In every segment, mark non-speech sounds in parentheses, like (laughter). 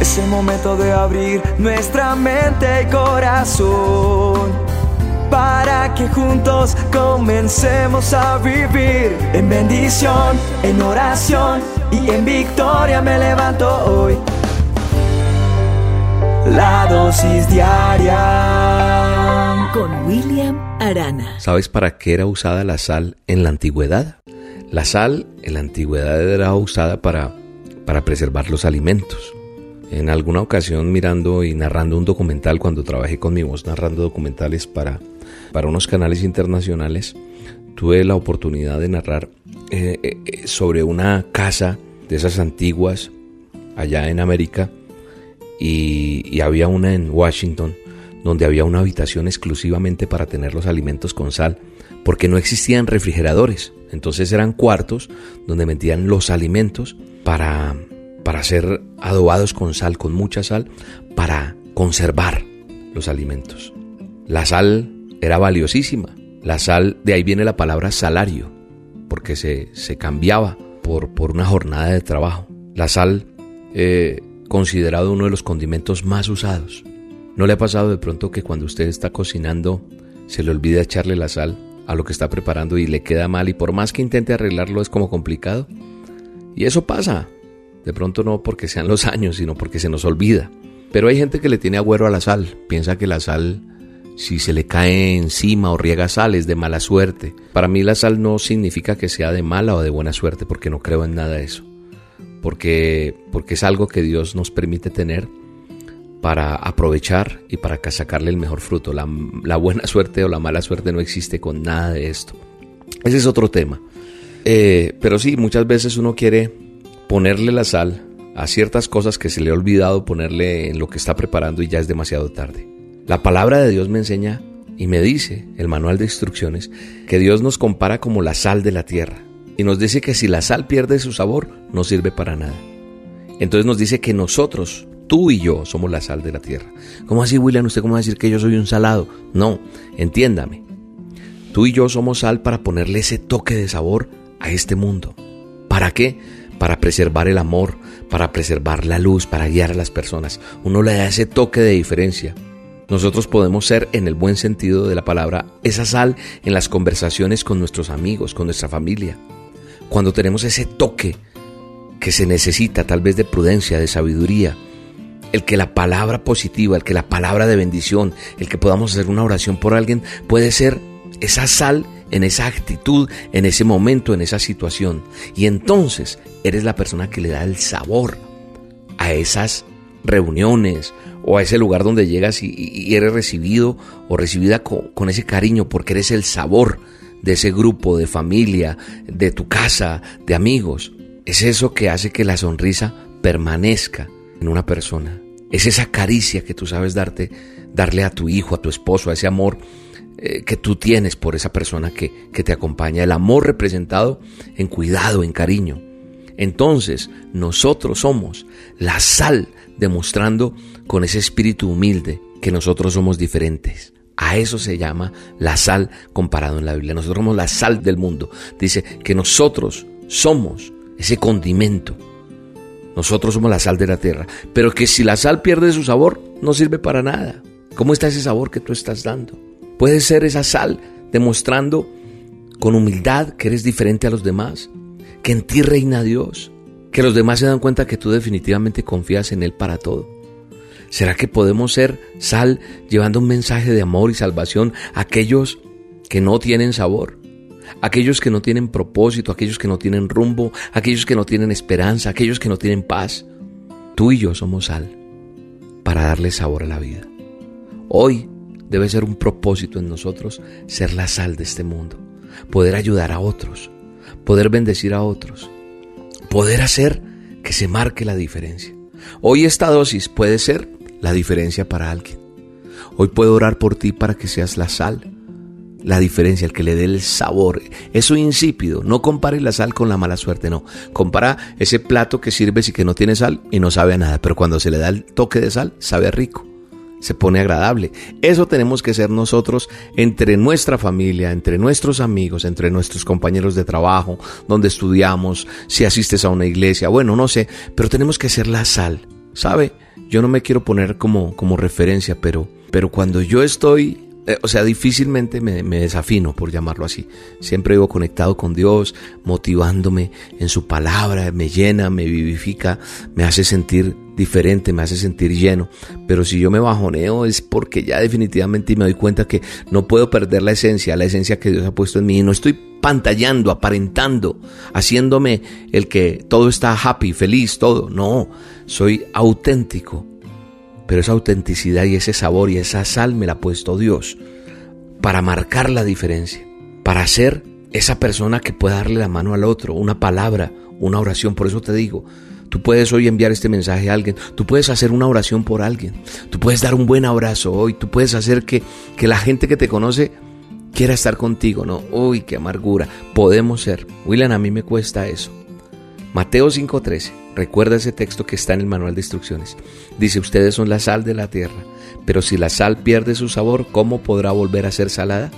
Es el momento de abrir nuestra mente y corazón para que juntos comencemos a vivir en bendición, en oración y en victoria me levanto hoy. La dosis diaria con William Arana. ¿Sabes para qué era usada la sal en la antigüedad? La sal en la antigüedad era usada para, para preservar los alimentos. En alguna ocasión mirando y narrando un documental, cuando trabajé con mi voz narrando documentales para, para unos canales internacionales, tuve la oportunidad de narrar eh, eh, sobre una casa de esas antiguas allá en América y, y había una en Washington donde había una habitación exclusivamente para tener los alimentos con sal, porque no existían refrigeradores. Entonces eran cuartos donde metían los alimentos para para ser adobados con sal, con mucha sal, para conservar los alimentos. La sal era valiosísima. La sal, de ahí viene la palabra salario, porque se, se cambiaba por, por, una jornada de trabajo. La sal, eh, considerado uno de los condimentos más usados. ¿No le ha pasado de pronto que cuando usted está cocinando se le olvida echarle la sal a lo que está preparando y le queda mal y por más que intente arreglarlo es como complicado? Y eso pasa. De pronto no porque sean los años, sino porque se nos olvida. Pero hay gente que le tiene agüero a la sal. Piensa que la sal, si se le cae encima o riega sal, es de mala suerte. Para mí la sal no significa que sea de mala o de buena suerte, porque no creo en nada de eso. Porque, porque es algo que Dios nos permite tener para aprovechar y para sacarle el mejor fruto. La, la, buena suerte o la mala suerte no existe con nada de esto. Ese es otro tema. Eh, pero sí, muchas veces uno quiere ponerle la sal a ciertas cosas que se le ha olvidado ponerle en lo que está preparando y ya es demasiado tarde. La palabra de Dios me enseña y me dice, el manual de instrucciones, que Dios nos compara como la sal de la tierra y nos dice que si la sal pierde su sabor, no sirve para nada. Entonces nos dice que nosotros, tú y yo, somos la sal de la tierra. ¿Cómo así, William? ¿Usted cómo va a decir que yo soy un salado? No, entiéndame. Tú y yo somos sal para ponerle ese toque de sabor a este mundo. ¿Para qué? Para preservar el amor, para preservar la luz, para guiar a las personas. Uno le da ese toque de diferencia. Nosotros podemos ser, en el buen sentido de la palabra, esa sal en las conversaciones con nuestros amigos, con nuestra familia. Cuando tenemos ese toque que se necesita tal vez de prudencia, de sabiduría, el que la palabra positiva, el que la palabra de bendición, el que podamos hacer una oración por alguien, puede ser esa sal en esa actitud, en ese momento, en esa situación. Y entonces eres la persona que le da el sabor a esas reuniones o a ese lugar donde llegas y, eres recibido o recibida con, con ese cariño porque eres el sabor de ese grupo, de familia, de tu casa, de amigos. Es eso que hace que la sonrisa permanezca en una persona. Es esa caricia que tú sabes darte, darle a tu hijo, a tu esposo, a ese amor eh, que tú tienes por esa persona que, que te acompaña, el amor representado en cuidado, en cariño. Entonces nosotros somos la sal demostrando con ese espíritu humilde que nosotros somos diferentes. A eso se llama la sal comparado en la Biblia. Nosotros somos la sal del mundo. Dice que nosotros somos ese condimento. Nosotros somos la sal de la tierra. Pero que si la sal pierde su sabor, no sirve para nada. ¿Cómo está ese sabor que tú estás dando? Puedes ser esa sal demostrando con humildad que eres diferente a los demás, que en ti reina Dios, que los demás se dan cuenta que tú definitivamente confías en Él para todo. ¿Será que podemos ser sal llevando un mensaje de amor y salvación a aquellos que no tienen sabor? Aquellos que no tienen propósito, aquellos que no tienen rumbo, aquellos que no tienen esperanza, aquellos que no tienen paz. Tú y yo somos sal para darle sabor a la vida. Hoy debe ser un propósito en nosotros ser la sal de este mundo, poder ayudar a otros, poder bendecir a otros, poder hacer que se marque la diferencia. Hoy esta dosis puede ser la diferencia para alguien. Hoy puedo orar por ti para que seas la sal, la diferencia, el que le dé el sabor. Eso insípido. No compare la sal con la mala suerte, no. Compara ese plato que sirves y que no tiene sal y no sabe a nada, pero cuando se le da el toque de sal, sabe rico se pone agradable. Eso tenemos que ser nosotros entre nuestra familia, entre nuestros amigos, entre nuestros compañeros de trabajo, donde estudiamos, si asistes a una iglesia, bueno, no sé, pero tenemos que ser la sal ¿Sabe? Yo no me quiero poner como, como referencia, pero, pero cuando yo estoy eh, o sea, difícilmente me, desafino, por llamarlo así. Siempre vivo conectado con Dios, motivándome en su palabra, me llena, me vivifica, me hace sentir diferente, me hace sentir lleno. Pero si yo me bajoneo es porque ya definitivamente me doy cuenta que no puedo perder la esencia, la esencia que Dios ha puesto en mí. Y no estoy pantallando, aparentando, haciéndome el que todo está happy, feliz, todo. No, soy auténtico pero esa autenticidad y ese sabor y esa sal me la ha puesto Dios para marcar la diferencia, para ser esa persona que pueda darle la mano al otro, una palabra, una oración. Por eso te digo, tú puedes hoy enviar este mensaje a alguien, tú puedes hacer una oración por alguien, tú puedes dar un buen abrazo hoy, tú puedes hacer que, que la gente que te conoce quiera estar contigo, ¿no? Uy, qué amargura. Podemos ser. William, a mí me cuesta eso. Mateo 5:13. Recuerda ese texto que está en el manual de instrucciones. Dice, ustedes son la sal de la tierra, pero si la sal pierde su sabor, ¿cómo podrá volver a ser salada?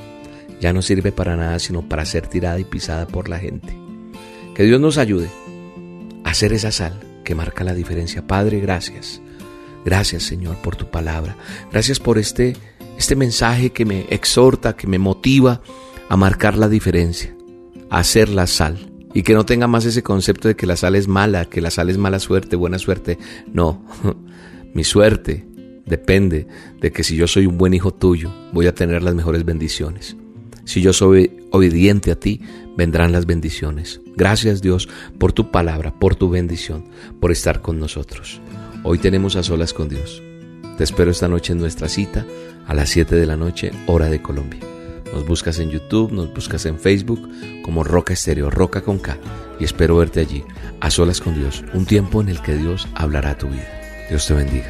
Ya no sirve para nada sino para ser tirada y pisada por la gente. Que Dios nos ayude a hacer esa sal que marca la diferencia. Padre, gracias. Gracias Señor por tu palabra. Gracias por este, este mensaje que me exhorta, que me motiva a marcar la diferencia, a hacer la sal y que no tenga más ese concepto de que la sal es mala, que la sal es mala suerte, buena suerte. No, (laughs) mi suerte depende de que si yo soy un buen hijo tuyo, voy a tener las mejores bendiciones. Si yo soy obediente a ti, vendrán las bendiciones. Gracias Dios por tu palabra, por tu bendición, por estar con nosotros. Hoy tenemos a solas con Dios. Te espero esta noche en nuestra cita a las 7 de la noche, hora de Colombia. Nos buscas en YouTube, nos buscas en Facebook como Roca Estéreo, Roca con K. Y espero verte allí, a solas con Dios, un tiempo en el que Dios hablará a tu vida. Dios te bendiga.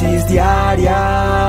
Diaria